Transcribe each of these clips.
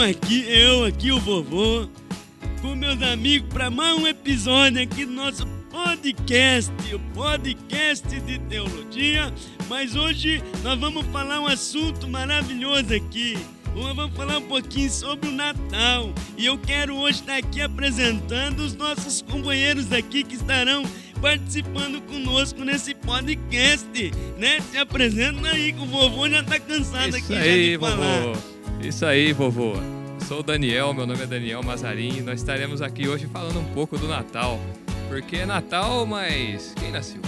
aqui, eu aqui, o vovô, com meus amigos, para mais um episódio aqui do nosso podcast, o podcast de teologia. Mas hoje nós vamos falar um assunto maravilhoso aqui. Nós vamos falar um pouquinho sobre o Natal. E eu quero hoje estar aqui apresentando os nossos companheiros aqui que estarão participando conosco nesse podcast, né? Se apresenta aí que o vovô já tá cansado Isso aqui aí, de falar. vovô. Isso aí, vovô. Sou o Daniel, meu nome é Daniel Mazarin. e Nós estaremos aqui hoje falando um pouco do Natal. Porque é Natal, mas quem nasceu?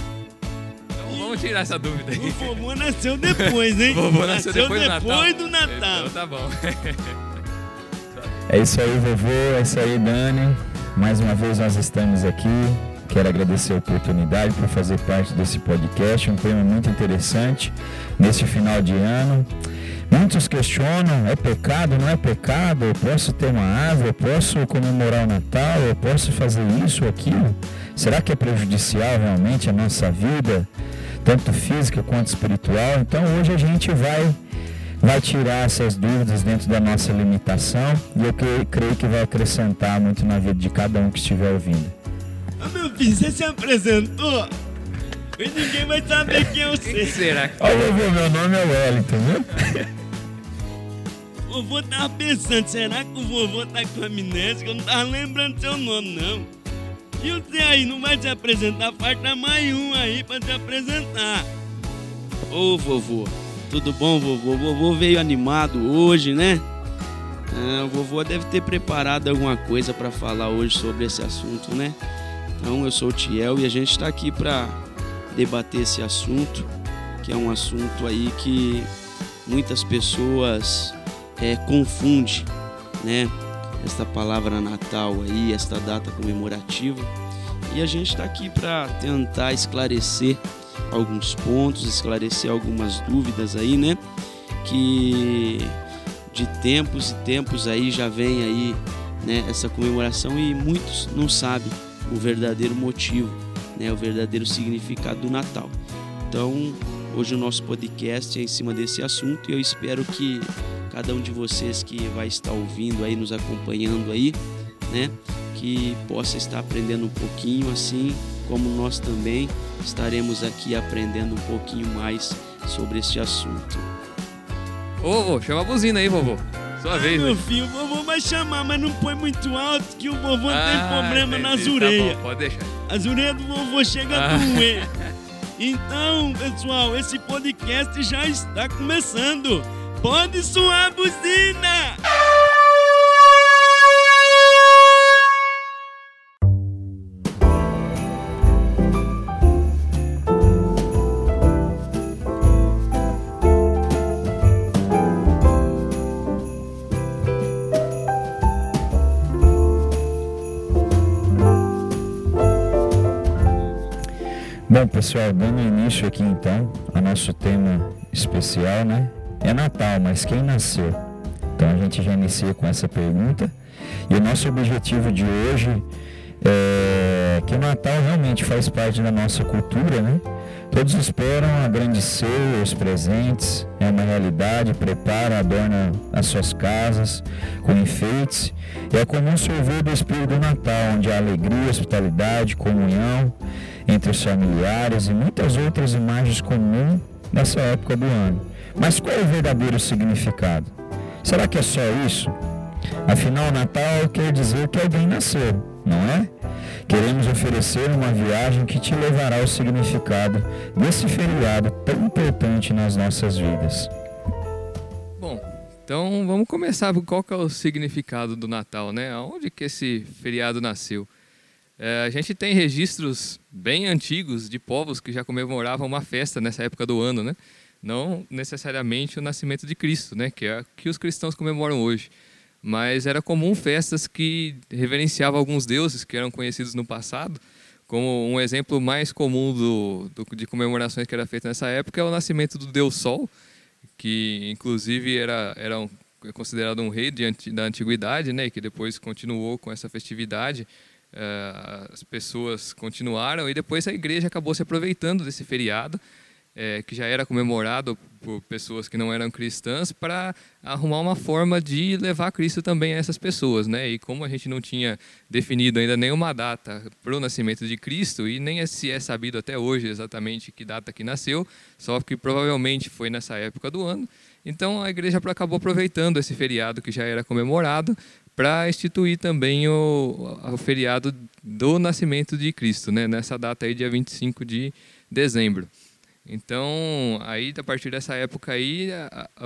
Então vamos tirar essa dúvida O aí. vovô nasceu depois, hein? O vovô nasceu depois do Natal. depois do Natal. Então tá bom. É isso aí, vovô, é isso aí, Dani. Mais uma vez nós estamos aqui. Quero agradecer a oportunidade por fazer parte desse podcast, um tema muito interessante nesse final de ano. Muitos questionam: é pecado, não é pecado? Eu posso ter uma árvore, eu posso comemorar o Natal, eu posso fazer isso ou aquilo? Será que é prejudicial realmente a nossa vida, tanto física quanto espiritual? Então hoje a gente vai vai tirar essas dúvidas dentro da nossa limitação e eu cre- creio que vai acrescentar muito na vida de cada um que estiver ouvindo. Ô meu filho, você se apresentou? E ninguém vai saber quem eu Quem sei. será que Ó, vovô, meu nome é Wellington, viu? O vovô tava pensando, será que o vovô tá com amnésia? Eu não tava lembrando seu nome, não. E você aí, não vai se apresentar? Falta mais um aí pra se apresentar. Ô vovô, tudo bom, vovô? O vovô veio animado hoje, né? Ah, o vovô deve ter preparado alguma coisa pra falar hoje sobre esse assunto, né? Então, eu sou o Tiel e a gente tá aqui pra debater esse assunto, que é um assunto aí que muitas pessoas é, confunde, né? Esta palavra Natal aí, esta data comemorativa. E a gente está aqui para tentar esclarecer alguns pontos, esclarecer algumas dúvidas aí, né? Que de tempos e tempos aí já vem aí, né? Essa comemoração e muitos não sabem o verdadeiro motivo, né? O verdadeiro significado do Natal. Então, hoje o nosso podcast é em cima desse assunto e eu espero que cada um de vocês que vai estar ouvindo aí, nos acompanhando aí, né? Que possa estar aprendendo um pouquinho, assim como nós também estaremos aqui aprendendo um pouquinho mais sobre este assunto. Ô, vovô, chama a buzina aí, vovô. Sua Ah, vez, meu né? filho, o vovô vai chamar, mas não põe muito alto que o vovô Ah, tem problema nas entendi, orelhas. Tá pode deixar. As orelhas do vovô chegam Ah. a doer. Então, pessoal, esse podcast já está começando. Pode soar a buzina! Bom, pessoal, dando início aqui então ao nosso tema especial, né? É Natal, mas quem nasceu? Então a gente já inicia com essa pergunta. E o nosso objetivo de hoje é que o Natal realmente faz parte da nossa cultura, né? Todos esperam a grande ceia, os presentes, é uma realidade, preparam, adornam as suas casas com enfeites. E é comum sorver do espírito do Natal, onde há alegria, hospitalidade, comunhão entre os familiares e muitas outras imagens comuns nessa época do ano. Mas qual é o verdadeiro significado? Será que é só isso? Afinal, Natal quer dizer que alguém nasceu, não é? Queremos oferecer uma viagem que te levará ao significado desse feriado tão importante nas nossas vidas. Bom, então vamos começar por qual é o significado do Natal, né? Aonde que esse feriado nasceu? É, a gente tem registros bem antigos de povos que já comemoravam uma festa nessa época do ano, né? Não necessariamente o nascimento de Cristo, né? Que é que os cristãos comemoram hoje. Mas era comum festas que reverenciavam alguns deuses que eram conhecidos no passado. Como um exemplo mais comum do, do- de comemorações que era feita nessa época é o nascimento do Deus Sol, que inclusive era, era um- considerado um rei de da antiguidade, né? E que depois continuou com essa festividade. Eh, as pessoas continuaram e depois a igreja acabou se aproveitando desse feriado é, que já era comemorado por pessoas que não eram cristãs para arrumar uma forma de levar Cristo também a essas pessoas, né? E como a gente não tinha definido ainda nenhuma data para o nascimento de Cristo e nem se é sabido até hoje exatamente que data que nasceu, só que provavelmente foi nessa época do ano. Então a igreja acabou aproveitando esse feriado que já era comemorado para instituir também o, o, feriado do nascimento de Cristo, né? Nessa data aí, dia 25 de dezembro. Então, aí a partir dessa época aí,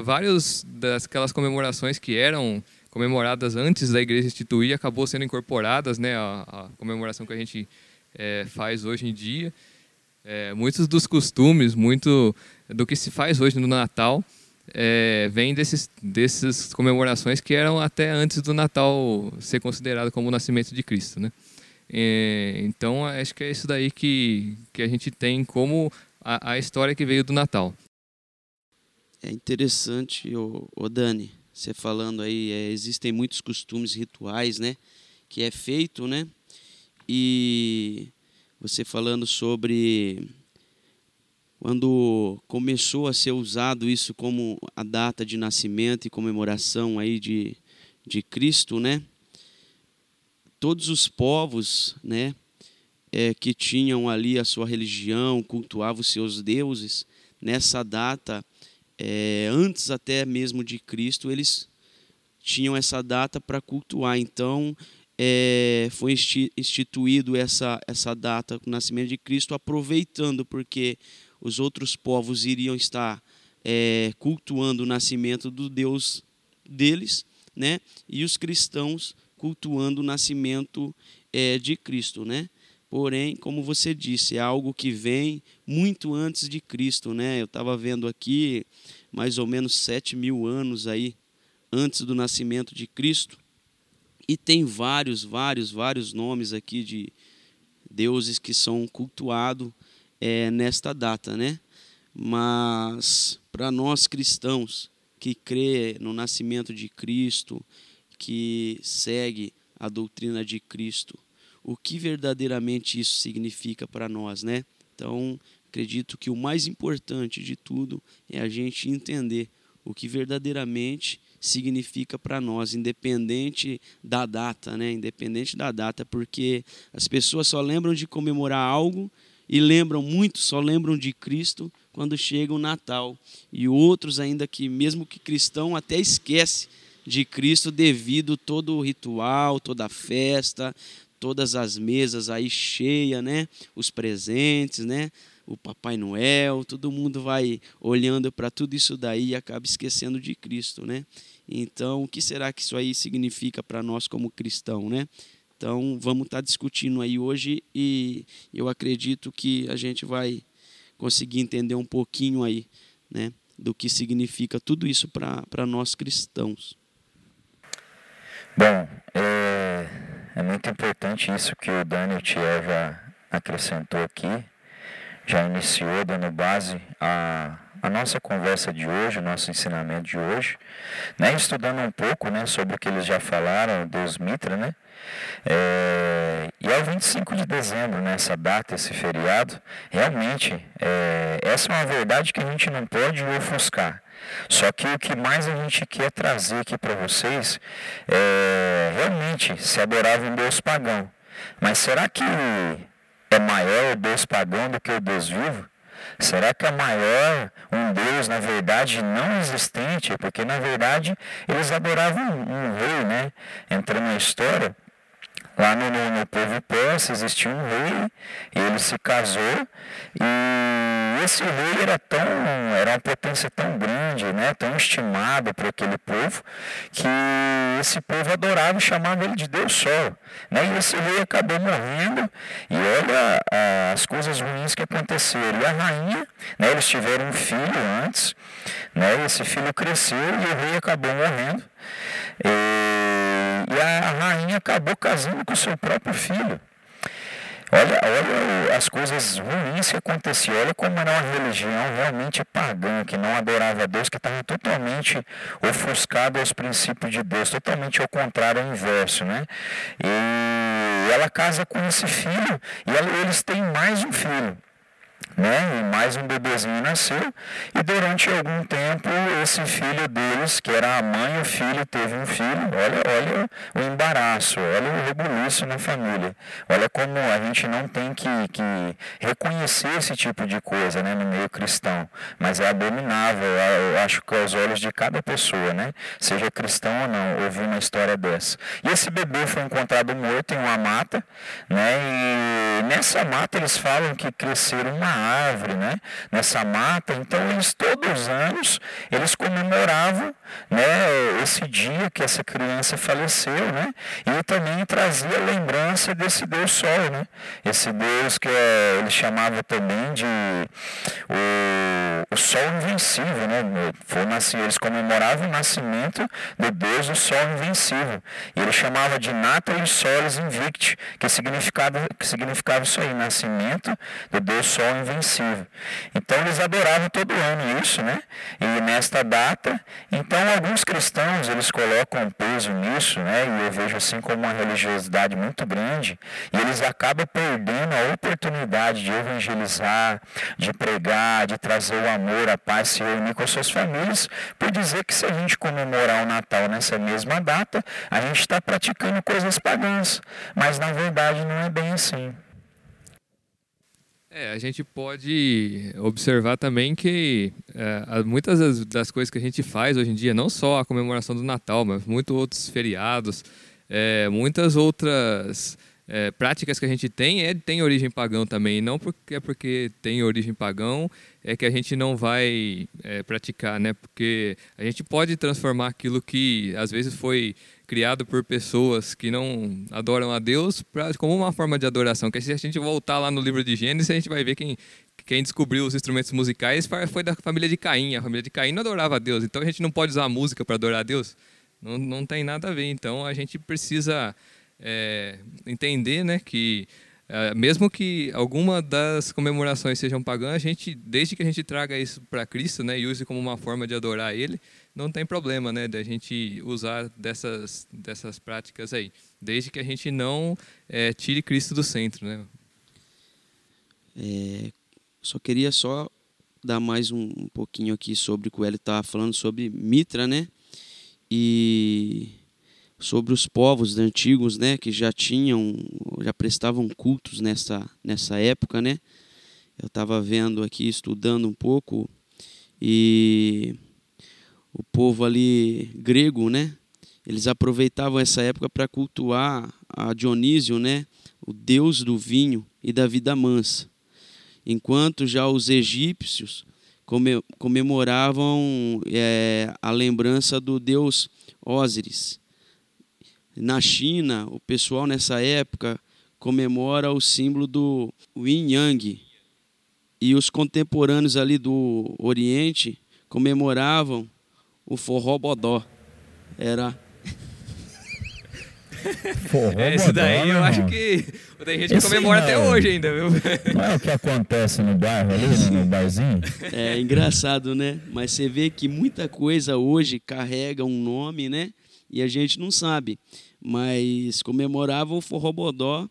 várias daquelas comemorações que eram comemoradas antes da igreja instituir acabou sendo incorporadas, né, a, a comemoração que a gente é, faz hoje em dia. É, muitos dos costumes, muito do que se faz hoje no Natal, é, vem desses, dessas comemorações que eram até antes do Natal ser considerado como o nascimento de Cristo, né? É, então acho que é isso daí que, que a gente tem como a, a história que veio do Natal. É interessante, o, o Dani, você falando aí, é, existem muitos costumes rituais, né? Que é feito, né? E você falando sobre quando começou a ser usado isso como a data de nascimento e comemoração aí de, de Cristo, né? Todos os povos, né? é, que tinham ali a sua religião, cultuavam os seus deuses, nessa data, é, antes até mesmo de Cristo, eles tinham essa data para cultuar. Então, é, foi instituído essa, essa data, o nascimento de Cristo, aproveitando, porque os outros povos iriam estar é, cultuando o nascimento do Deus deles, né? e os cristãos cultuando o nascimento é, de Cristo. Né? Porém, como você disse, é algo que vem muito antes de Cristo, né? Eu estava vendo aqui mais ou menos sete mil anos aí antes do nascimento de Cristo. E tem vários, vários, vários nomes aqui de deuses que são cultuados é, nesta data, né? Mas para nós cristãos que crê no nascimento de Cristo, que segue a doutrina de Cristo, o que verdadeiramente isso significa para nós, né? Então, acredito que o mais importante de tudo é a gente entender o que verdadeiramente significa para nós, independente da data, né? Independente da data, porque as pessoas só lembram de comemorar algo e lembram muito, só lembram de Cristo quando chega o Natal. E outros ainda que mesmo que cristão até esquece de Cristo devido todo o ritual, toda a festa, todas as mesas aí cheia, né? Os presentes, né? O Papai Noel, todo mundo vai olhando para tudo isso daí e acaba esquecendo de Cristo, né? Então, o que será que isso aí significa para nós como cristão, né? Então, vamos estar tá discutindo aí hoje e eu acredito que a gente vai conseguir entender um pouquinho aí, né, do que significa tudo isso para nós cristãos. Bom, é, é muito importante isso que o Daniel já acrescentou aqui, já iniciou dando base a, a nossa conversa de hoje, o nosso ensinamento de hoje, né, estudando um pouco né, sobre o que eles já falaram, Deus Mitra, né? É, e ao 25 de dezembro, nessa data, esse feriado, realmente, é, essa é uma verdade que a gente não pode ofuscar. Só que o que mais a gente quer trazer aqui para vocês é realmente se adorava um Deus pagão. Mas será que é maior o Deus pagão do que o Deus vivo? Será que é maior um Deus, na verdade, não existente? Porque, na verdade, eles adoravam um, um rei, né? Entrando na história, Lá no, no, povo persa existia um rei, e ele se casou, e esse rei era tão, era uma potência tão grande, né, tão estimado por aquele povo, que esse povo adorava e chamava ele de Deus Sol. Né, e esse rei acabou morrendo, e olha as coisas ruins que aconteceram. E a rainha, né, eles tiveram um filho antes, né, esse filho cresceu e o rei acabou morrendo. E, e a rainha acabou casando com seu próprio filho. Olha as coisas ruins que aconteciam. Olha como era uma religião realmente pagã, que não adorava a Deus, que estava totalmente ofuscado aos princípios de Deus, totalmente ao contrário, ao inverso. Né? E ela casa com esse filho e eles têm mais um filho. Né? E mais um bebezinho nasceu. E durante algum tempo, esse filho deles, que era a mãe e o filho, teve um filho. Olha, olha o embaraço, olha o rebuliço na família. Olha como a gente não tem que, que reconhecer esse tipo de coisa né, no meio cristão. Mas é abominável, eu acho que aos olhos de cada pessoa, né? Seja cristão ou não, ouvir uma história dessa. E esse bebê foi encontrado morto em uma mata, né? E nessa mata eles falam que cresceram uma árvore, né? Nessa mata. Então eles todos os anos eles comemoravam, né? Esse dia que essa criança faleceu, né? E também trazia lembrança desse Deus Sol, né? Esse Deus que é, ele chamava também de o, o Sol invencível, né? Foi nascer, eles comemoravam o nascimento do Deus do Sol invencível. E ele chamava de Natalis Solis Invicti, que significava, que significava isso aí, nascimento do Deus Sol invencível invencível. Então eles adoravam todo ano isso, né? E nesta data, então alguns cristãos eles colocam peso nisso, né? E eu vejo assim como uma religiosidade muito grande, e eles acabam perdendo a oportunidade de evangelizar, de pregar, de trazer o amor, a paz, se reunir com as suas famílias, por dizer que se a gente comemorar o Natal nessa mesma data, a gente está praticando coisas pagãs. Mas na verdade não é bem assim. É, a gente pode observar também que é, muitas das, das, coisas que a gente faz hoje em dia, não só a comemoração do Natal, mas muitos outros feriados, é, muitas outras é, práticas que a gente tem é, tem origem pagão também. Não porque é porque tem origem pagão é que a gente não vai é, praticar, né? Porque a gente pode transformar aquilo que às vezes foi criado por pessoas que não adoram a Deus pra, como uma forma de adoração. Que se a gente voltar lá no livro de Gênesis, a gente vai ver quem, quem descobriu os instrumentos musicais foi da família de Caim. A família de Caim não adorava a Deus. Então a gente não pode usar a música para adorar a Deus. Não, não tem nada a ver. Então a gente precisa é, entender né, que é, mesmo que alguma das comemorações sejam pagãs, a gente, desde que a gente traga isso para Cristo, né, e use como uma forma de adorar Ele, não tem problema, né, da gente usar dessas dessas práticas aí, desde que a gente não é, tire Cristo do centro, né. É, só queria só dar mais um, um pouquinho aqui sobre o que o Hélio estava falando sobre Mitra, né, e sobre os povos antigos, né, que já tinham, já prestavam cultos nessa nessa época, né? Eu estava vendo aqui, estudando um pouco e o povo ali grego, né? Eles aproveitavam essa época para cultuar a Dionísio, né? O deus do vinho e da vida mansa. Enquanto já os egípcios comemoravam é, a lembrança do deus Ósiris na China, o pessoal nessa época comemora o símbolo do Yin Yang. E os contemporâneos ali do Oriente comemoravam o forró bodó. Era Forró Esse daí eu acho que tem gente que Esse comemora até hoje ainda, viu? Não é o que acontece no bairro ali, no barzinho? É engraçado, né? Mas você vê que muita coisa hoje carrega um nome, né? E a gente não sabe mas comemoravam o Forrobodó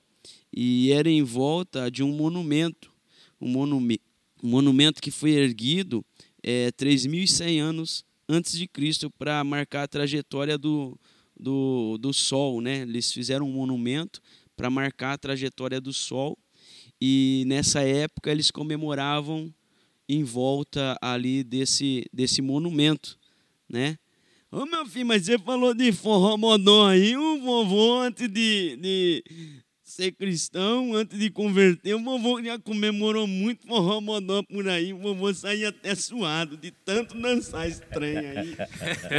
e era em volta de um monumento, um, monumento, um monumento que foi erguido é, 3.100 anos antes de Cristo para marcar a trajetória do, do, do Sol. Né? Eles fizeram um monumento para marcar a trajetória do Sol e nessa época eles comemoravam em volta ali desse, desse monumento, né? Ô meu filho, mas você falou de forró modão aí, o vovô antes de, de ser cristão, antes de converter, o vovô já comemorou muito forró modó por aí, o vovô saía até suado de tanto dançar estranho aí.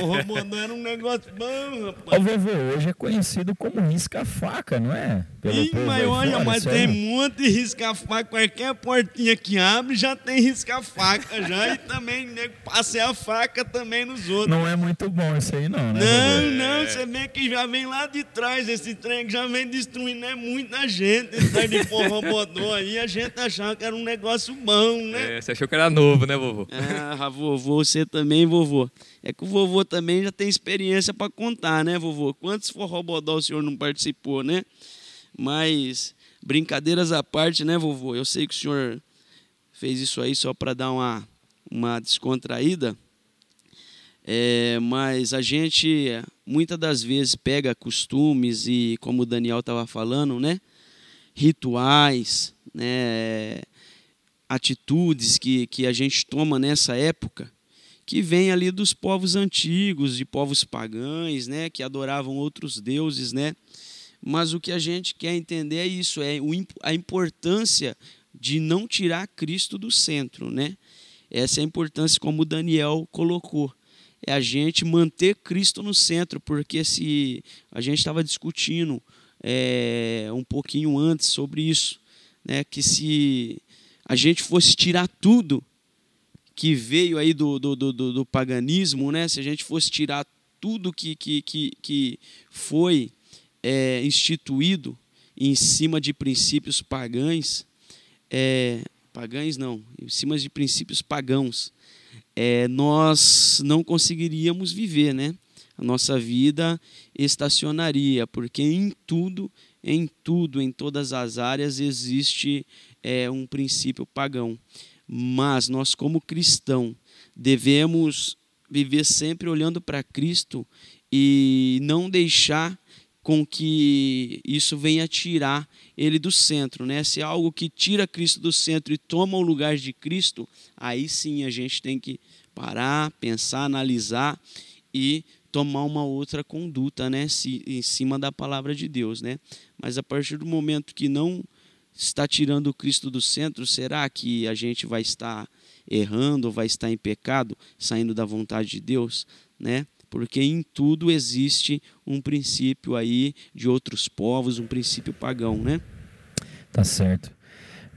Forró modó era um negócio bom, rapaz. O vovô hoje é conhecido como risca-faca, não é? Pelo Ih, mas olha, mas tem um monte de risca-faca, qualquer portinha que abre já tem risca-faca já, e também nego passei a faca também nos outros. Não é muito bom isso aí não, né? Não, não, você vê que já vem lá de trás, esse trem que já vem destruindo, é muito muita gente sai de forró bodó aí, a gente achava que era um negócio bom, né? É, você achou que era novo, né, vovô? Ah, vovô, você também, vovô. É que o vovô também já tem experiência para contar, né, vovô? Quantos forró bodó o senhor não participou, né? Mas, brincadeiras à parte, né, vovô? Eu sei que o senhor fez isso aí só para dar uma, uma descontraída. É, mas a gente muitas das vezes pega costumes e, como o Daniel estava falando, né, rituais, né, atitudes que, que a gente toma nessa época, que vem ali dos povos antigos, de povos pagães, né, que adoravam outros deuses, né. Mas o que a gente quer entender é isso, é a importância de não tirar Cristo do centro, né? Essa é a importância como Daniel colocou é a gente manter Cristo no centro, porque se a gente estava discutindo é, um pouquinho antes sobre isso, né, que se a gente fosse tirar tudo que veio aí do, do, do, do paganismo, né, se a gente fosse tirar tudo que, que, que, que foi é, instituído em cima de princípios pagães, é, pagães não, em cima de princípios pagãos, é, nós não conseguiríamos viver, né? A nossa vida estacionaria, porque em tudo, em tudo, em todas as áreas existe é, um princípio pagão. Mas nós, como cristão, devemos viver sempre olhando para Cristo e não deixar com que isso venha tirar ele do centro, né? Se é algo que tira Cristo do centro e toma o lugar de Cristo, aí sim a gente tem que parar, pensar, analisar e tomar uma outra conduta, né, em cima da palavra de Deus, né? Mas a partir do momento que não está tirando Cristo do centro, será que a gente vai estar errando vai estar em pecado, saindo da vontade de Deus, né? Porque em tudo existe um princípio aí de outros povos, um princípio pagão, né? Tá certo.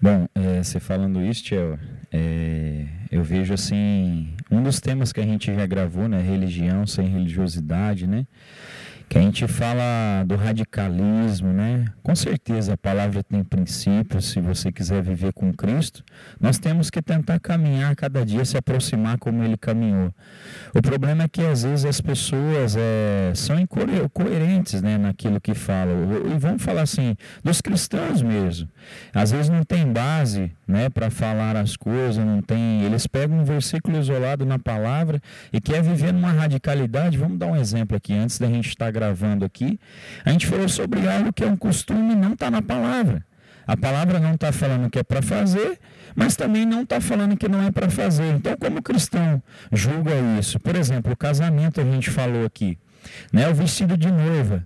Bom, é, você falando isso, Tchel, é, eu vejo assim, um dos temas que a gente já gravou, né, religião sem religiosidade, né? Que a gente fala do radicalismo, né? Com certeza a palavra tem princípios, se você quiser viver com Cristo, nós temos que tentar caminhar cada dia, se aproximar como ele caminhou. O problema é que às vezes as pessoas é, são incoerentes né, naquilo que falam, e vamos falar assim, dos cristãos mesmo. Às vezes não tem base né, para falar as coisas, não tem. Eles pegam um versículo isolado na palavra e quer viver numa radicalidade. Vamos dar um exemplo aqui, antes da gente estar gravando aqui. A gente falou sobre algo que é um costume não está na palavra. A palavra não está falando que é para fazer, mas também não está falando que não é para fazer. Então, como cristão julga isso? Por exemplo, o casamento a gente falou aqui, né? O vestido de noiva.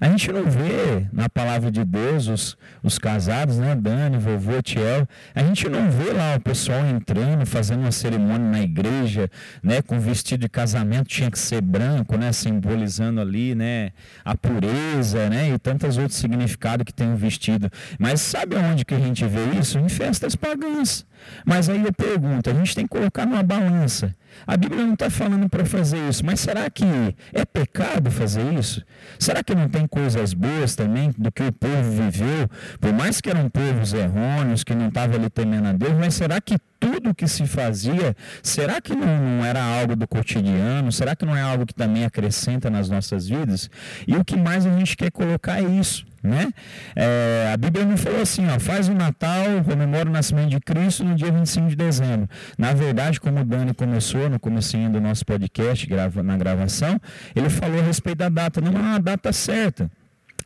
A gente não vê na palavra de Deus os, os casados, né? Dani, vovô, Tiel. A gente não vê lá o pessoal entrando, fazendo uma cerimônia na igreja, né? Com vestido de casamento tinha que ser branco, né? Simbolizando ali, né? A pureza, né? E tantos outros significados que tem o vestido. Mas sabe onde que a gente vê isso? Em festas pagãs. Mas aí eu pergunto, a gente tem que colocar numa balança. A Bíblia não está falando para fazer isso, mas será que é pecado fazer isso? Será que não tem coisas boas também do que o povo viveu? Por mais que eram povos errôneos, que não estavam ali temendo a Deus, mas será que tudo que se fazia, será que não, não, era algo do cotidiano? Será que não é algo que também acrescenta nas nossas vidas? E o que mais a gente quer colocar é isso. Né? É, a Bíblia não falou assim, ó, faz o Natal, comemora o nascimento de Cristo no dia 25 de dezembro. Na verdade, como o Dani começou no comecinho do nosso podcast, grava, na gravação, ele falou a respeito da data, não é uma data certa.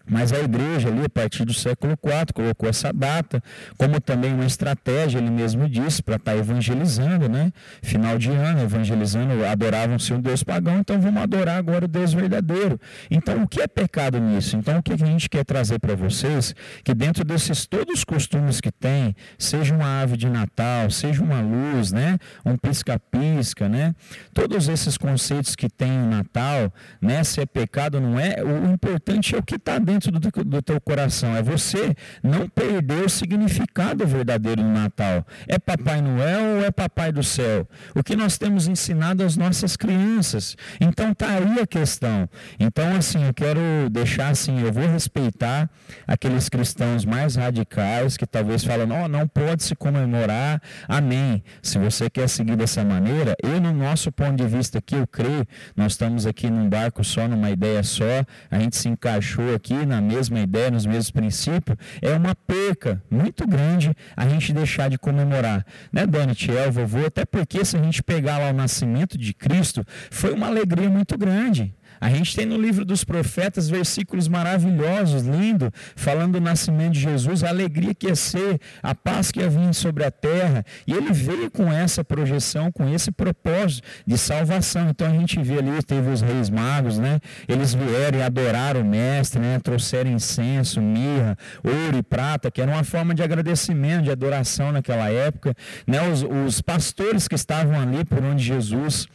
Mas a igreja ali, a partir do século IV, colocou essa data, como também uma estratégia, ele mesmo disse, para estar tá evangelizando, né? Final de ano, evangelizando, adoravam-se um Deus pagão, então vamos adorar agora o Deus verdadeiro. Então, o que é pecado nisso? Então, o que a gente quer trazer para vocês? Que dentro desses todos os costumes que tem, seja uma ave de Natal, seja uma luz, né? Um pisca-pisca, né? Todos esses conceitos que tem o Natal, né? Se é pecado ou não é, o importante é o que está dentro dentro do, do teu coração. É você não perder o significado verdadeiro do Natal. É Papai Noel ou é Papai do Céu? O que nós temos ensinado às nossas crianças. Então tá aí a questão. Então, assim, eu quero deixar assim, eu vou respeitar aqueles cristãos mais radicais que talvez falam, não, não pode se comemorar. Amém. Se você quer seguir dessa maneira, eu, no nosso ponto de vista aqui, eu creio, nós estamos aqui num barco só, numa ideia só, a gente se encaixou aqui na mesma ideia, nos mesmos princípios, é uma perca muito grande a gente deixar de comemorar. Né, Dani, Tiel, vovô? Até porque se a gente pegar lá o nascimento de Cristo, foi uma alegria muito grande. A gente tem no livro dos profetas versículos maravilhosos, lindos, falando do nascimento de Jesus, a alegria que ia ser, a paz que ia vir sobre a terra. E ele veio com essa projeção, com esse propósito de salvação. Então a gente vê ali, teve os reis magos, né? Eles vieram e adoraram o mestre, né? Trouxeram incenso, mirra, ouro e prata, que era uma forma de agradecimento, de adoração naquela época. Né? Os, os pastores que estavam ali por onde Jesus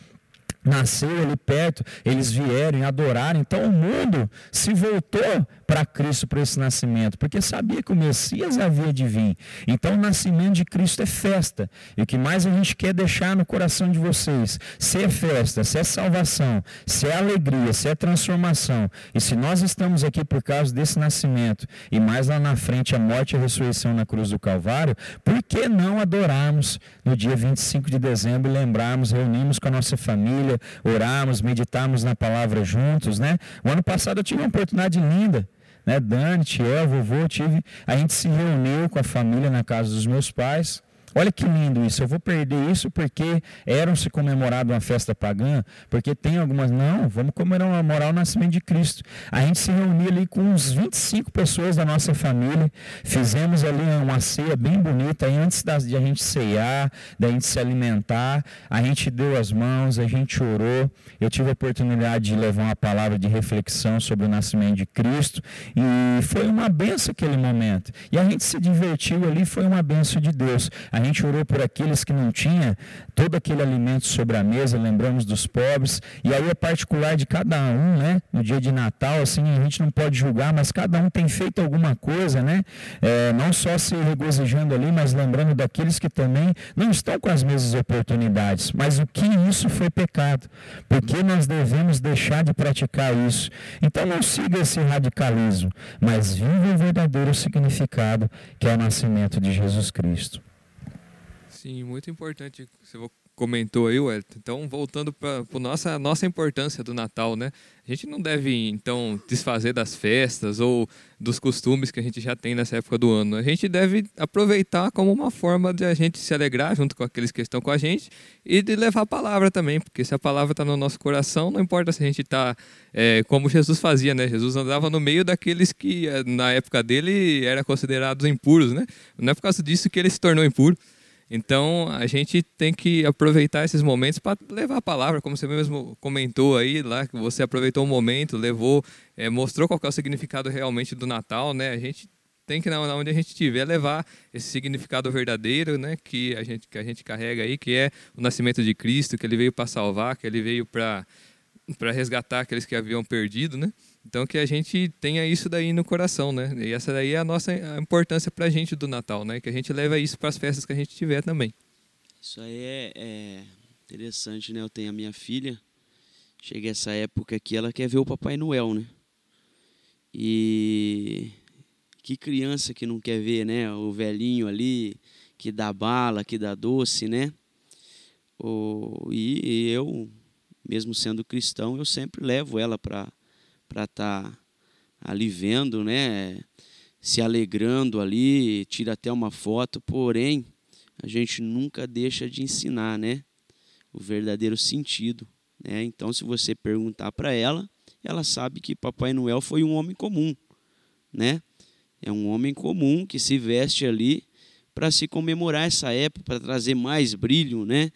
nasceu ali perto, eles vieram e adoraram. Então o mundo se voltou para Cristo para esse nascimento, porque sabia que o Messias havia de vir. Então o nascimento de Cristo é festa. E o que mais a gente quer deixar no coração de vocês, se é festa, se é salvação, se é alegria, se é transformação. E se nós estamos aqui por causa desse nascimento e mais lá na frente a morte e a ressurreição na cruz do Calvário, por que não adorarmos no dia 25 de dezembro lembrarmos, reunirmos com a nossa família, orarmos, meditarmos na palavra juntos, né? O ano passado eu tive uma oportunidade linda né? Dani, Tiel, vovô, tive. A gente se reuniu com a família na casa dos meus pais. Olha que lindo isso. Eu vou perder isso porque eram se comemorado uma festa pagã, porque tem algumas. Não, vamos comemorar o nascimento de Cristo. A gente se reuniu ali com uns 25 pessoas da nossa família. Fizemos ali uma ceia bem bonita. Aí antes de a gente ceiar, da gente se alimentar, a gente deu as mãos, a gente orou. Eu tive a oportunidade de levar uma palavra de reflexão sobre o nascimento de Cristo. E foi uma benção aquele momento. E a gente se divertiu ali, foi uma benção de Deus. A gente orou por aqueles que não tinham todo aquele alimento sobre a mesa, lembramos dos pobres. E aí é particular de cada um, né? No dia de Natal, assim, a gente não pode julgar, mas cada um tem feito alguma coisa, né? É, não só se regozijando ali, mas lembrando daqueles que também não estão com as mesmas oportunidades. Mas o que isso foi pecado? Porque nós devemos deixar de praticar isso. Então não siga esse radicalismo, mas viva o verdadeiro significado que é o nascimento de Jesus Cristo. Sim, muito importante. Você comentou aí, Wellington. Então, voltando para a nossa, nossa importância do Natal, né? A gente não deve, então, desfazer das festas ou dos costumes que a gente já tem nessa época do ano. A gente deve aproveitar como uma forma de a gente se alegrar junto com aqueles que estão com a gente e de levar a palavra também, porque se a palavra está no nosso coração, não importa se a gente está, é, como Jesus fazia, né? Jesus andava no meio daqueles que, eh, na época dele, eram considerados impuros, né? Não é por causa disso que ele se tornou impuro. Então a gente tem que aproveitar esses momentos para levar a palavra, como você mesmo comentou aí lá, que você aproveitou o momento, levou, é, mostrou qual é o significado realmente do Natal, né? A gente tem que, onde a gente estiver, levar esse significado verdadeiro, né? Que a gente, que a gente carrega aí, que é o nascimento de Cristo, que ele veio para salvar, que ele veio para para resgatar aqueles que haviam perdido, né? Então que a gente tenha isso daí no coração, né? E essa daí é a nossa a importância para a gente do Natal, né? Que a gente leva isso para as festas que a gente tiver também. Isso aí é, é, interessante, né? Eu tenho a minha filha, chega essa época aqui, ela quer ver o Papai Noel, né? E que criança que não quer ver, né? O velhinho ali que dá bala, que dá doce, né? O, e, eu, mesmo sendo cristão, eu sempre levo ela para para estar tá ali vendo, né? Se alegrando ali, tira até uma foto, porém, a gente nunca deixa de ensinar, né? O verdadeiro sentido, né? Então, se você perguntar para ela, ela sabe que Papai Noel foi um homem comum, né? É um homem comum que se veste ali para se comemorar essa época, para trazer mais brilho, né?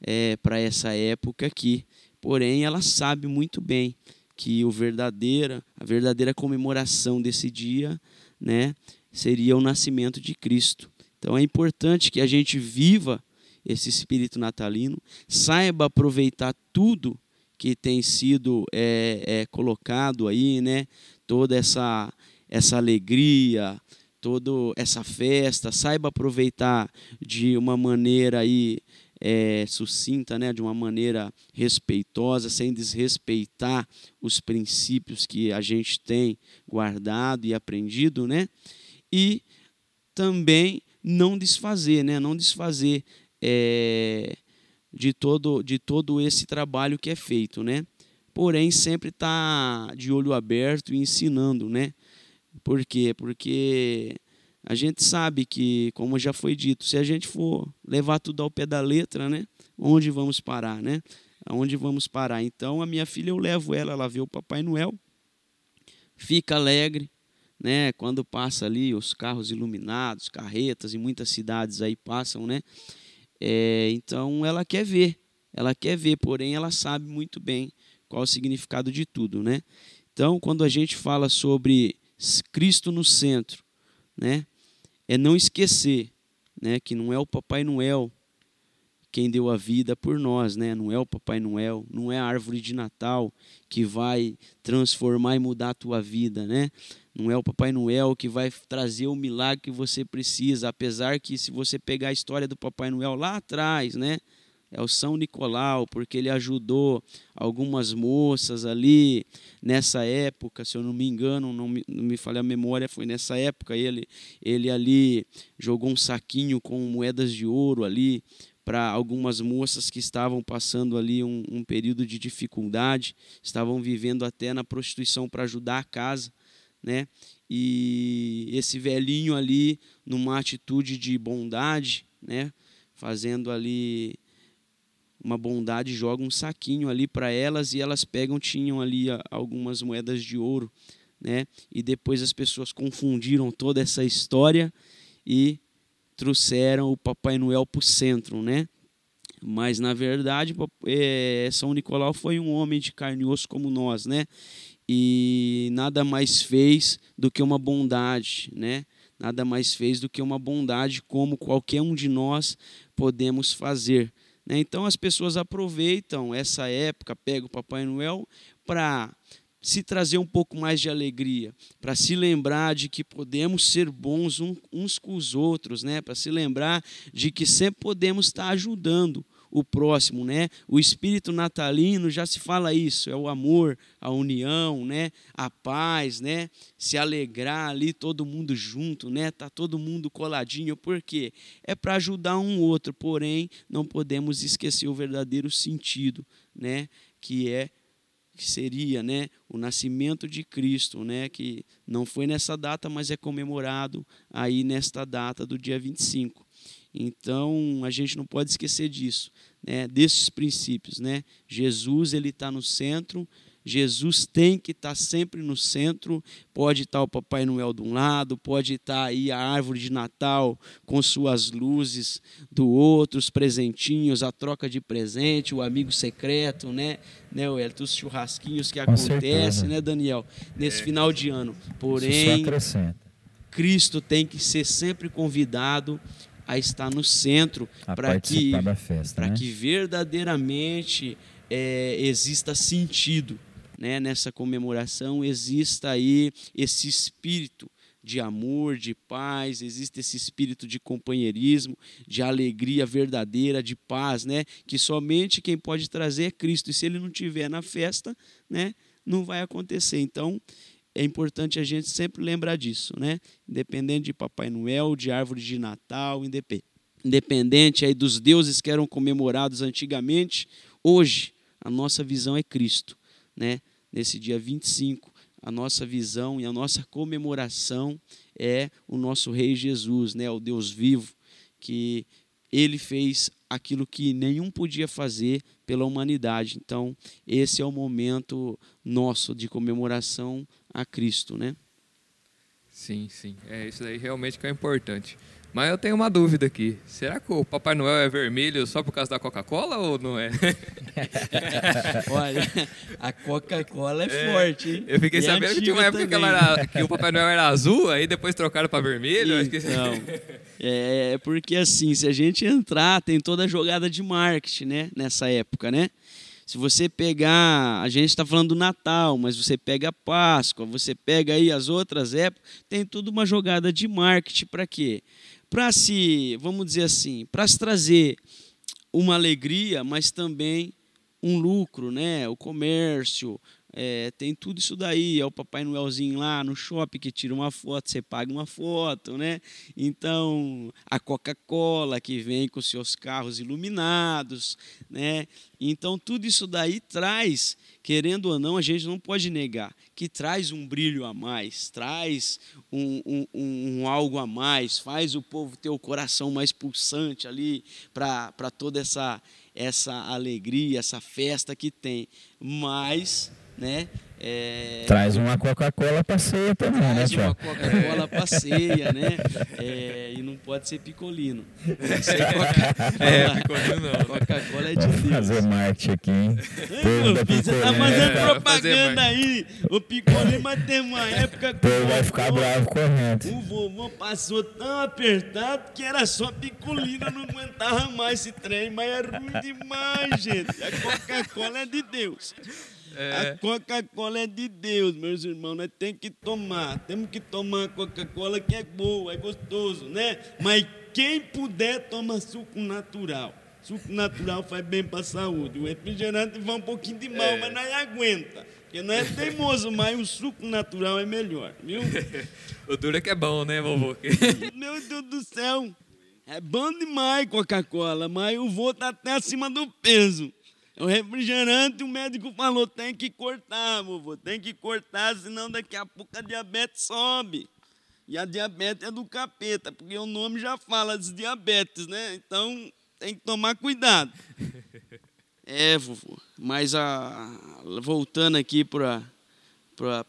É, para essa época aqui. Porém, ela sabe muito bem que o verdadeira, a verdadeira comemoração desse dia, né, seria o nascimento de Cristo. Então é importante que a gente viva esse espírito natalino, saiba aproveitar tudo que tem sido é, é, colocado aí, né, toda essa essa alegria, toda essa festa, saiba aproveitar de uma maneira aí é, sucinta, né, de uma maneira respeitosa, sem desrespeitar os princípios que a gente tem guardado e aprendido, né? E também não desfazer, né? Não desfazer é, de todo de todo esse trabalho que é feito, né? Porém sempre está de olho aberto e ensinando, né? Por quê? Porque a gente sabe que, como já foi dito, se a gente for levar tudo ao pé da letra, né? Onde vamos parar, né? Aonde vamos parar? Então, a minha filha, eu levo ela, ela vê o Papai Noel, fica alegre, né? Quando passa ali os carros iluminados, carretas em muitas cidades aí passam, né? É, então, ela quer ver, ela quer ver, porém, ela sabe muito bem qual o significado de tudo, né? Então, quando a gente fala sobre Cristo no centro, né? É não esquecer, né, que não é o Papai Noel quem deu a vida por nós, né? Não é o Papai Noel, não é a árvore de Natal que vai transformar e mudar a tua vida, né? Não é o Papai Noel que vai trazer o milagre que você precisa, apesar que se você pegar a história do Papai Noel lá atrás, né? É o São Nicolau, porque ele ajudou algumas moças ali nessa época, se eu não me engano, não me, não me falei a memória, foi nessa época ele ele ali jogou um saquinho com moedas de ouro ali para algumas moças que estavam passando ali um, um, período de dificuldade, estavam vivendo até na prostituição para ajudar a casa, né? E esse velhinho ali, numa atitude de bondade, né? Fazendo ali uma bondade, joga um saquinho ali para elas e elas pegam, tinham ali algumas moedas de ouro, né? E depois as pessoas confundiram toda essa história e trouxeram o Papai Noel para o centro, né? Mas na verdade, é, São Nicolau foi um homem de carne e osso como nós, né? E nada mais fez do que uma bondade, né? Nada mais fez do que uma bondade como qualquer um de nós podemos fazer. Né? Então as pessoas aproveitam essa época, pegam o Papai Noel para se trazer um pouco mais de alegria, para se lembrar de que podemos ser bons uns com os outros, né? Para se lembrar de que sempre podemos estar ajudando o próximo, né? O espírito natalino já se fala isso, é o amor, a união, né? A paz, né? Se alegrar ali todo mundo junto, né? Tá todo mundo coladinho, por quê? É para ajudar um outro, porém não podemos esquecer o verdadeiro sentido, né? Que é que seria né, o nascimento de Cristo, né, que não foi nessa data, mas é comemorado aí nesta data do dia 25. Então, a gente não pode esquecer disso, né, desses princípios. Né? Jesus ele está no centro, Jesus tem que estar tá sempre no centro. Pode estar tá o Papai Noel de um lado, pode estar tá aí a árvore de Natal com suas luzes do outro, os presentinhos, a troca de presente, o amigo secreto, né? né os churrasquinhos que acontecem, né, Daniel? Nesse é. final de ano. Porém, Cristo tem que ser sempre convidado a estar no centro para que, né? que verdadeiramente é, exista sentido né, nessa comemoração exista aí esse espírito de amor, de paz, existe esse espírito de companheirismo, de alegria verdadeira, de paz, né? Que somente quem pode trazer é Cristo. E se ele não tiver na festa, né, não vai acontecer. Então, é importante a gente sempre lembrar disso, né? Independente de Papai Noel, de árvore de Natal, independente aí dos deuses que eram comemorados antigamente, hoje a nossa visão é Cristo né? Nesse dia 25, a nossa visão e a nossa comemoração é o nosso Rei Jesus, né? O Deus vivo, que ele fez aquilo que nenhum podia fazer pela humanidade. Então, esse é o momento nosso de comemoração a Cristo, né? Sim, sim. É isso aí realmente que é importante. Mas eu tenho uma dúvida aqui. Será que o Papai Noel é vermelho só por causa da Coca-Cola ou não é? Olha, a Coca-Cola é, é, forte, hein? Eu fiquei e sabendo que tinha uma época que, era, que, o Papai Noel era azul, aí depois trocaram para vermelho. Então, é, é porque assim, se a gente entrar, tem toda a jogada de marketing, né? Nessa época, né? Se você pegar, a gente está falando do Natal, mas você pega a Páscoa, você pega aí as outras épocas, tem tudo uma jogada de marketing para quê? para se, vamos dizer assim, para se trazer uma alegria, mas também um lucro, né? O comércio, é, tem tudo isso daí. É o Papai Noelzinho lá no shopping que tira uma foto, você paga uma foto, né? Então, a Coca-Cola que vem com seus carros iluminados, né? Então, tudo isso daí traz, querendo ou não, a gente não pode negar, que traz um brilho a mais, traz um, um, um, algo a mais, faz o povo ter o coração mais pulsante ali para toda essa, essa alegria, essa festa que tem. Mas né? É... Traz uma Coca-Cola para ceia também, né, Traz né, uma Coca-Cola para ceia, né? É, e não pode ser picolino. Tem ser Coca-Cola. É, picolino não. Coca-Cola é de Deus. fazer marketing aqui, hein? você tá fazendo é, propaganda aí. O picolino vai ter uma época que o vai ficar bravo correndo. O vovô passou tão apertado que era só picolina, não aguentava mais esse trem, mas é ruim demais, gente. A Coca-Cola é de Deus. É. A Coca-Cola é de Deus, meus irmãos. Nós temos que tomar. Temos que tomar Coca-Cola que é boa, é gostoso, né? Mas quem puder, toma suco natural. Suco natural faz bem para a saúde. O refrigerante vai um pouquinho de mal, é. mas não aguenta. Porque não é teimoso, mas o suco natural é melhor, viu? o duro é que é bom, né, vovô? Meu Deus do céu. É bom demais Coca-Cola, mas o vô tá até acima do peso. O refrigerante, o médico falou, tem que cortar, vovô, tem que cortar, senão daqui a pouco a diabetes sobe. E a diabetes é do capeta, porque o nome já fala de diabetes, né? Então tem que tomar cuidado. É, vovô. Mas a, voltando aqui para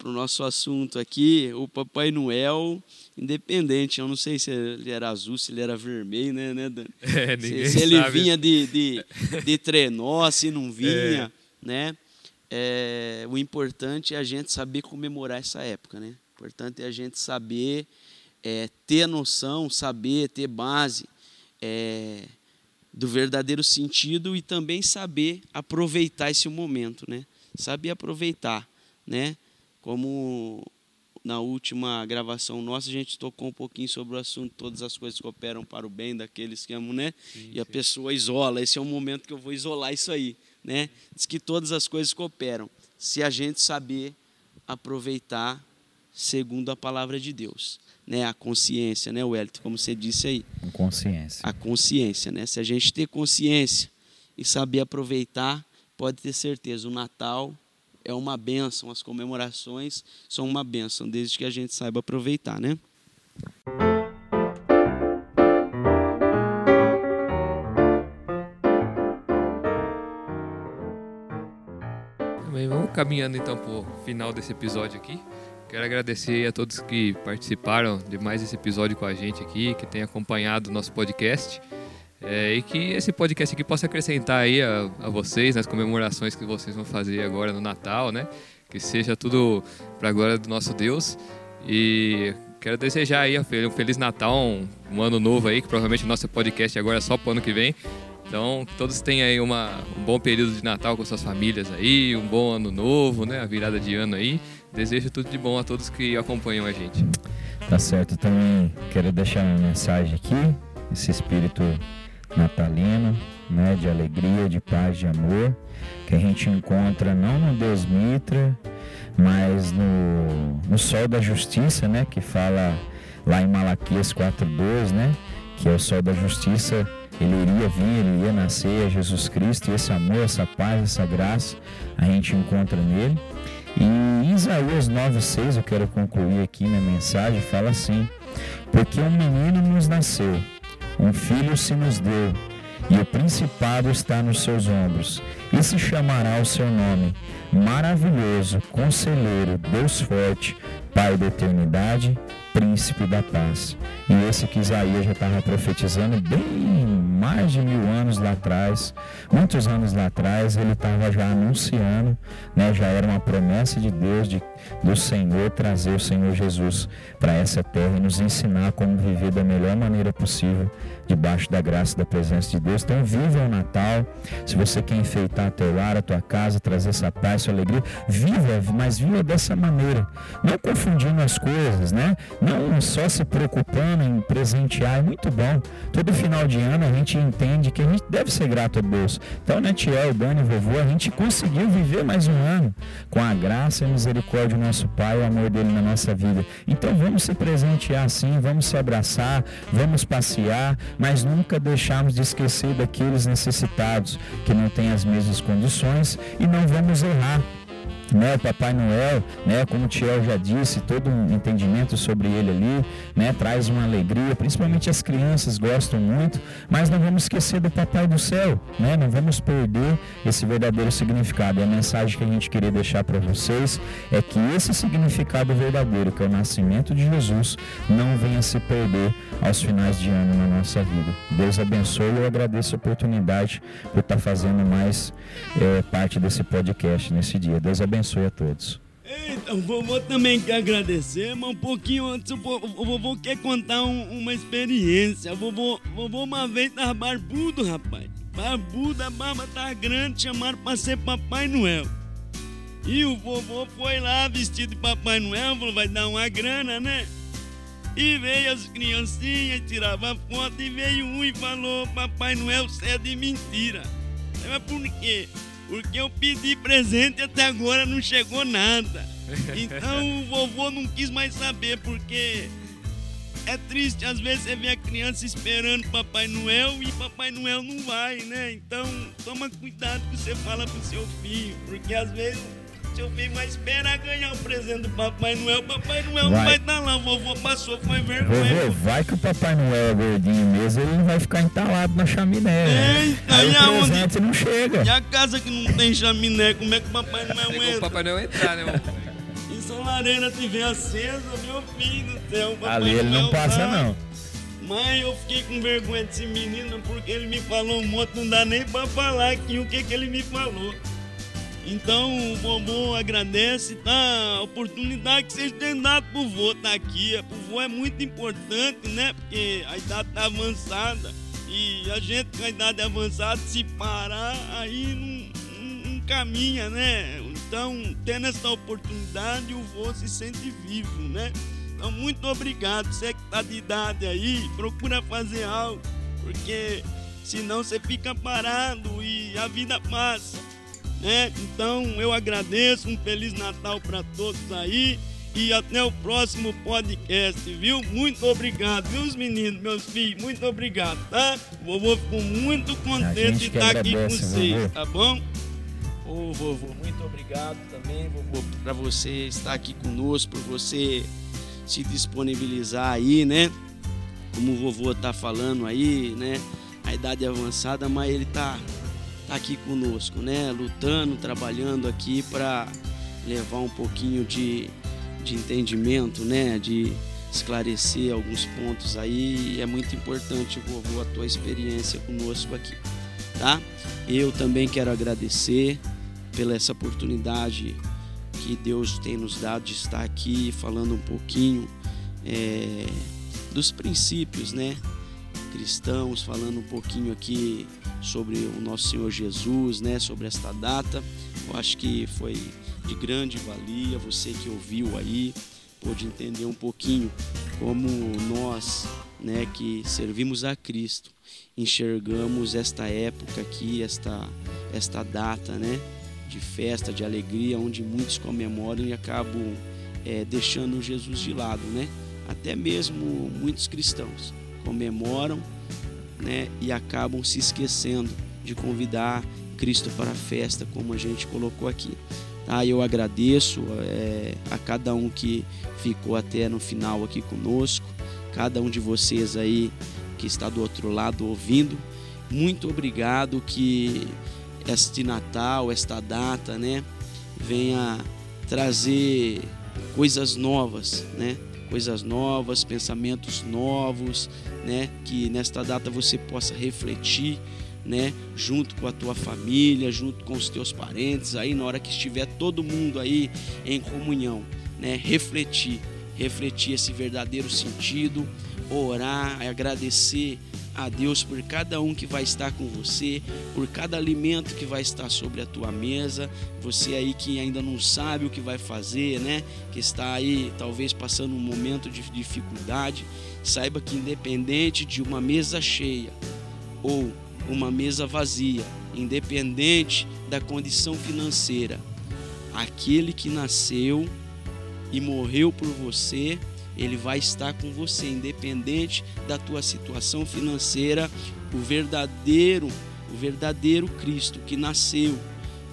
o nosso assunto aqui, o Papai Noel independente. Eu não sei se ele era azul, se ele era vermelho, né, né Dan? É, se, se, ele vinha de, de, de trenó, se não vinha, é. né? É, o importante é a gente saber comemorar essa época, né? O importante é a gente saber é, ter noção, saber ter base é, do verdadeiro sentido e também saber aproveitar esse momento, né? Saber aproveitar, né? Como na última gravação nossa, a gente tocou um pouquinho sobre o assunto, todas as coisas que operam para o bem daqueles que amam, né? Sim, e a sim. pessoa isola. Esse é o momento que eu vou isolar isso aí, né? Diz que todas as coisas cooperam, se a gente saber aproveitar segundo a palavra de Deus, né? A consciência, né, Wellington, como você disse aí. A consciência. A consciência, né? Se a gente ter consciência e saber aproveitar, pode ter certeza, o Natal é uma benção, as comemorações são uma benção, desde que a gente saiba aproveitar, né? Vamos caminhando então para o final desse episódio aqui. Quero agradecer a todos que participaram de mais esse episódio com a gente aqui, que têm acompanhado o nosso podcast. É, e que esse podcast aqui possa acrescentar aí a, a, vocês nas comemorações que vocês vão fazer agora no Natal, né? Que seja tudo para a glória do nosso Deus. E quero desejar aí um Feliz Natal, um, um ano novo aí, que provavelmente o nosso podcast agora é só para o ano que vem. Então, que todos tenham aí uma, um bom período de Natal com suas famílias aí, um bom ano novo, né? A virada de ano aí. Desejo tudo de bom a todos que acompanham a gente. Tá certo. Também quero deixar uma mensagem aqui. Esse espírito natalino, né, de alegria, de paz, de amor, que a gente encontra não no Deus Mitra, mas no, no Sol da Justiça, né, que fala lá em Malaquias 4:2, né, que é o Sol da Justiça, ele iria vir, ele iria nascer, é Jesus Cristo, e esse amor, essa paz, essa graça, a gente encontra nele. E Isaías 9,6, eu quero concluir aqui minha mensagem, fala assim: Porque um menino nos nasceu um filho se nos deu, e o principado está nos seus ombros, e se chamará o seu nome, maravilhoso, conselheiro, Deus forte, Pai da eternidade, príncipe da paz. E esse que Isaías já estava profetizando bem mais de mil anos lá atrás, muitos anos lá atrás, ele estava já anunciando, né, já era uma promessa de Deus, de, do Senhor trazer o Senhor Jesus para essa terra e nos ensinar como viver da melhor maneira possível debaixo da graça e da presença de Deus. Então, viva o Natal. Se você quer enfeitar teu lar, a tua casa, trazer essa paz, essa alegria, viva, mas viva dessa maneira. Não confundindo as coisas, né? não só se preocupando em presentear, é muito bom. Todo final de ano a gente entende que a gente deve ser grato a Deus. Então, né, Tiel, Dani, vovô, a gente conseguiu viver mais um ano com a graça e a misericórdia do nosso Pai, o amor dele na nossa vida. Então, vamos se presentear assim, vamos se abraçar, vamos passear, mas nunca deixarmos de esquecer daqueles necessitados que não têm as mesmas condições e não vamos errar né, o Papai Noel, né, como o Tiel já disse, todo um entendimento sobre ele ali, né, traz uma alegria, principalmente as crianças gostam muito, mas não vamos esquecer do Papai do Céu, né, não vamos perder esse verdadeiro significado. E a mensagem que a gente queria deixar para vocês é que esse significado verdadeiro, que é o nascimento de Jesus, não venha se perder aos finais de ano na nossa vida. Deus abençoe e eu agradeço a oportunidade por estar fazendo mais é, parte desse podcast nesse dia. Deus abençoe abençoe a todos. Vovô também quer agradecer, mas um pouquinho antes o vovô quer contar um, uma experiência. Vovô, vovô uma vez tava barbudo, rapaz. Barbudo, a barba tava grande, chamaram pra ser Papai Noel. E o vovô foi lá vestido de Papai Noel, falou, vai dar uma grana, né? E veio as criancinhas, tirava foto, e veio um e falou, Papai Noel, você é de mentira. Mas por quê? Porque eu pedi presente e até agora não chegou nada. Então o vovô não quis mais saber, porque é triste, às vezes você vê a criança esperando Papai Noel e Papai Noel não vai, né? Então toma cuidado que você fala pro seu filho, porque às vezes seu filho vai esperar ganhar o presente do Papai Noel. Papai Noel vai. não vai estar lá, o vovô passou, foi vergonha. Vovô, vai que o Papai Noel é gordinho mesmo, ele não vai ficar entalado na chaminé. Né? Eita, Aí o presente onde... não chega. E a casa que não tem chaminé, como é que o Papai Noel entra? o Papai Noel entrar, né, E se a lareira estiver acesa, meu filho do céu, o Papai Ali ele Noel não passa, vai. não. Mãe, eu fiquei com vergonha desse menino porque ele me falou um monte, não dá nem pra falar aqui o que, que ele me falou. Então o vovô agradece tá, a oportunidade que vocês têm dado pro vô estar tá aqui. Pro vô é muito importante, né? Porque a idade tá avançada. E a gente com a idade avançada, se parar, aí não, não, não caminha, né? Então, tendo essa oportunidade, o vô se sente vivo, né? Então, muito obrigado. Você que tá de idade aí, procura fazer algo, porque senão você fica parado e a vida passa. Né? Então eu agradeço, um Feliz Natal para todos aí e até o próximo podcast, viu? Muito obrigado, viu, os meninos, meus filhos, muito obrigado, tá? O vovô ficou muito contente de estar aqui com vocês, tá bom? Ô vovô, muito obrigado também, vovô, para você estar aqui conosco, por você se disponibilizar aí, né? Como o vovô tá falando aí, né? A idade é avançada, mas ele tá tá aqui conosco, né? Lutando, trabalhando aqui para levar um pouquinho de, de entendimento, né? De esclarecer alguns pontos aí. É muito importante, vovô, a tua experiência conosco aqui, tá? Eu também quero agradecer pela essa oportunidade que Deus tem nos dado de estar aqui falando um pouquinho é, dos princípios, né? cristãos, falando um pouquinho aqui sobre o nosso Senhor Jesus, né, sobre esta data. Eu acho que foi de grande valia, você que ouviu aí, pôde entender um pouquinho como nós, né, que servimos a Cristo, enxergamos esta época aqui, esta esta data, né, de festa, de alegria, onde muitos comemoram e acabam é, deixando Jesus de lado, né? Até mesmo muitos cristãos comemoram né, e acabam se esquecendo de convidar Cristo para a festa, como a gente colocou aqui. Tá? Eu agradeço é, a cada um que ficou até no final aqui conosco, cada um de vocês aí que está do outro lado ouvindo. Muito obrigado que este Natal, esta data, né, venha trazer coisas novas, né? coisas novas, pensamentos novos, né? Que nesta data você possa refletir, né? Junto com a tua família, junto com os teus parentes, aí na hora que estiver todo mundo aí em comunhão, né? Refletir, refletir esse verdadeiro sentido, orar, agradecer a Deus por cada um que vai estar com você, por cada alimento que vai estar sobre a tua mesa. Você aí que ainda não sabe o que vai fazer, né? Que está aí talvez passando um momento de dificuldade, saiba que independente de uma mesa cheia ou uma mesa vazia, independente da condição financeira, aquele que nasceu e morreu por você ele vai estar com você, independente da tua situação financeira. O verdadeiro, o verdadeiro Cristo que nasceu,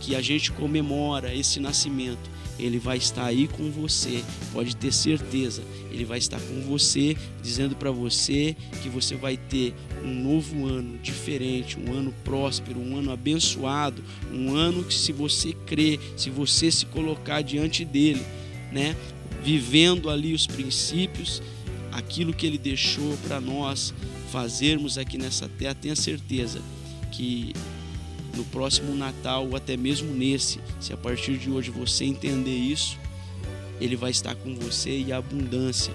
que a gente comemora esse nascimento, ele vai estar aí com você, pode ter certeza. Ele vai estar com você, dizendo para você que você vai ter um novo ano diferente, um ano próspero, um ano abençoado, um ano que se você crer, se você se colocar diante dele, né, vivendo ali os princípios, aquilo que ele deixou para nós fazermos aqui nessa terra, tenha certeza que no próximo Natal, ou até mesmo nesse, se a partir de hoje você entender isso, ele vai estar com você e a abundância,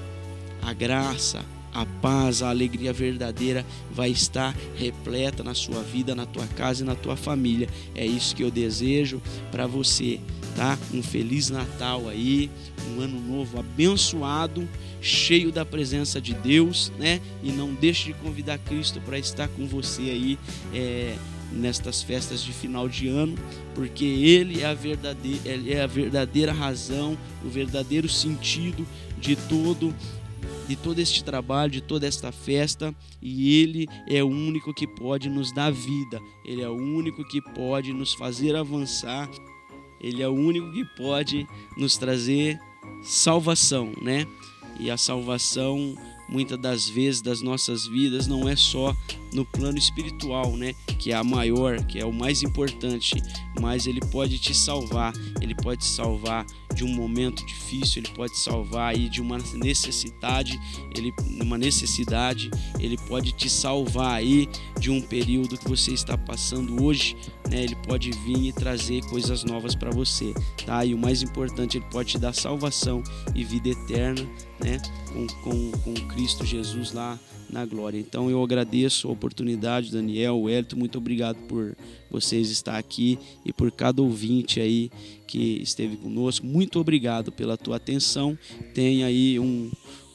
a graça, a paz, a alegria verdadeira vai estar repleta na sua vida, na tua casa e na tua família. É isso que eu desejo para você tá? Um feliz Natal aí, um ano novo abençoado, cheio da presença de Deus, né? E não deixe de convidar Cristo para estar com você aí é, nestas festas de final de ano, porque Ele é a verdadeira, é a verdadeira razão, o verdadeiro sentido de todo de todo este trabalho, de toda esta festa, e Ele é o único que pode nos dar vida, Ele é o único que pode nos fazer avançar ele é o único que pode nos trazer salvação, né? E a salvação, muitas das vezes das nossas vidas, não é só no plano espiritual, né? Que é a maior, que é o mais importante, mas ele pode te salvar, ele pode te salvar de um momento difícil, ele pode salvar aí de uma necessidade, ele uma necessidade, ele pode te salvar aí de um período que você está passando hoje, né? Ele pode vir e trazer coisas novas para você, tá? E o mais importante, ele pode te dar salvação e vida eterna, né? Com, com, com Cristo Jesus lá na glória. Então eu agradeço a oportunidade, Daniel, Wellington, muito obrigado por vocês estar aqui e por cada ouvinte aí que esteve conosco. Muito obrigado pela tua atenção. Tenha aí um,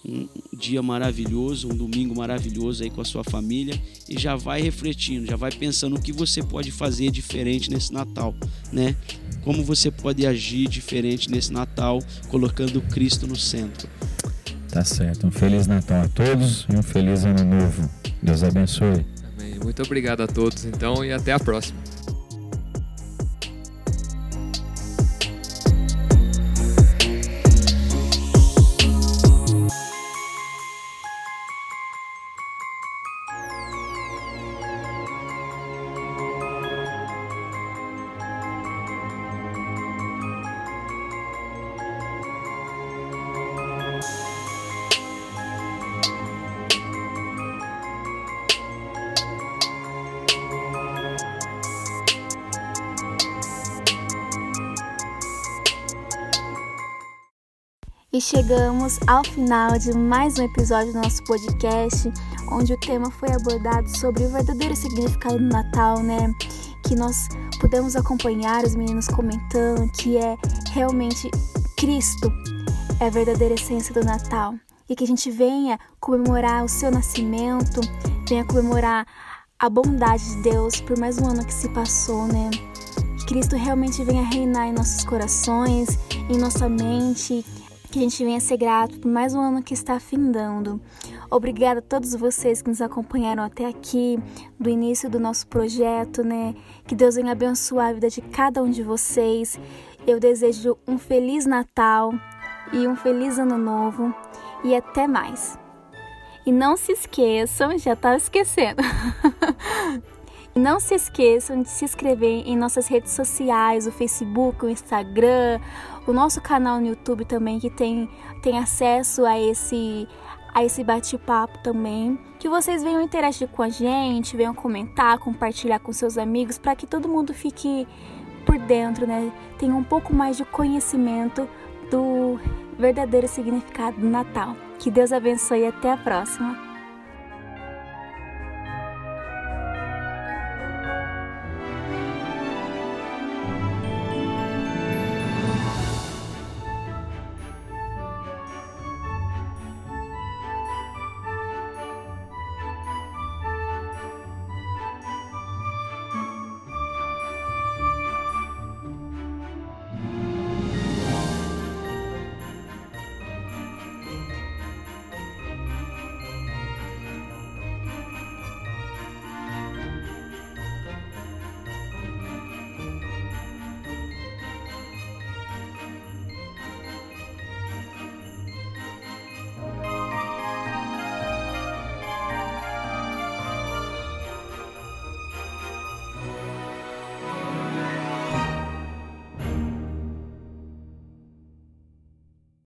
um dia maravilhoso, um domingo maravilhoso aí com a sua família e já vai refletindo, já vai pensando o que você pode fazer diferente nesse Natal, né? Como você pode agir diferente nesse Natal, colocando Cristo no centro. Tá certo. Um feliz Natal a todos e um feliz ano novo. Deus abençoe. Amém. Muito obrigado a todos, então, e até a próxima. Chegamos ao final de mais um episódio do nosso podcast, onde o tema foi abordado sobre o verdadeiro significado do Natal, né? Que nós pudemos acompanhar os meninos comentando que é realmente Cristo é a verdadeira essência do Natal. E que a gente venha comemorar o seu nascimento, venha comemorar a bondade de Deus por mais um ano que se passou, né? Que Cristo realmente venha reinar em nossos corações, em nossa mente que a gente venha ser grato por mais um ano que está findando. Obrigada a todos vocês que nos acompanharam até aqui, do início do nosso projeto, né? Que Deus venha abençoar a vida de cada um de vocês. Eu desejo um feliz Natal e um feliz Ano Novo e até mais. E não se esqueçam, já estava esquecendo. Não se esqueçam de se inscrever em nossas redes sociais, o Facebook, o Instagram, o nosso canal no YouTube também que tem, tem acesso a esse a esse bate-papo também. Que vocês venham interagir com a gente, venham comentar, compartilhar com seus amigos para que todo mundo fique por dentro, né? Tenha um pouco mais de conhecimento do verdadeiro significado do Natal. Que Deus abençoe e até a próxima.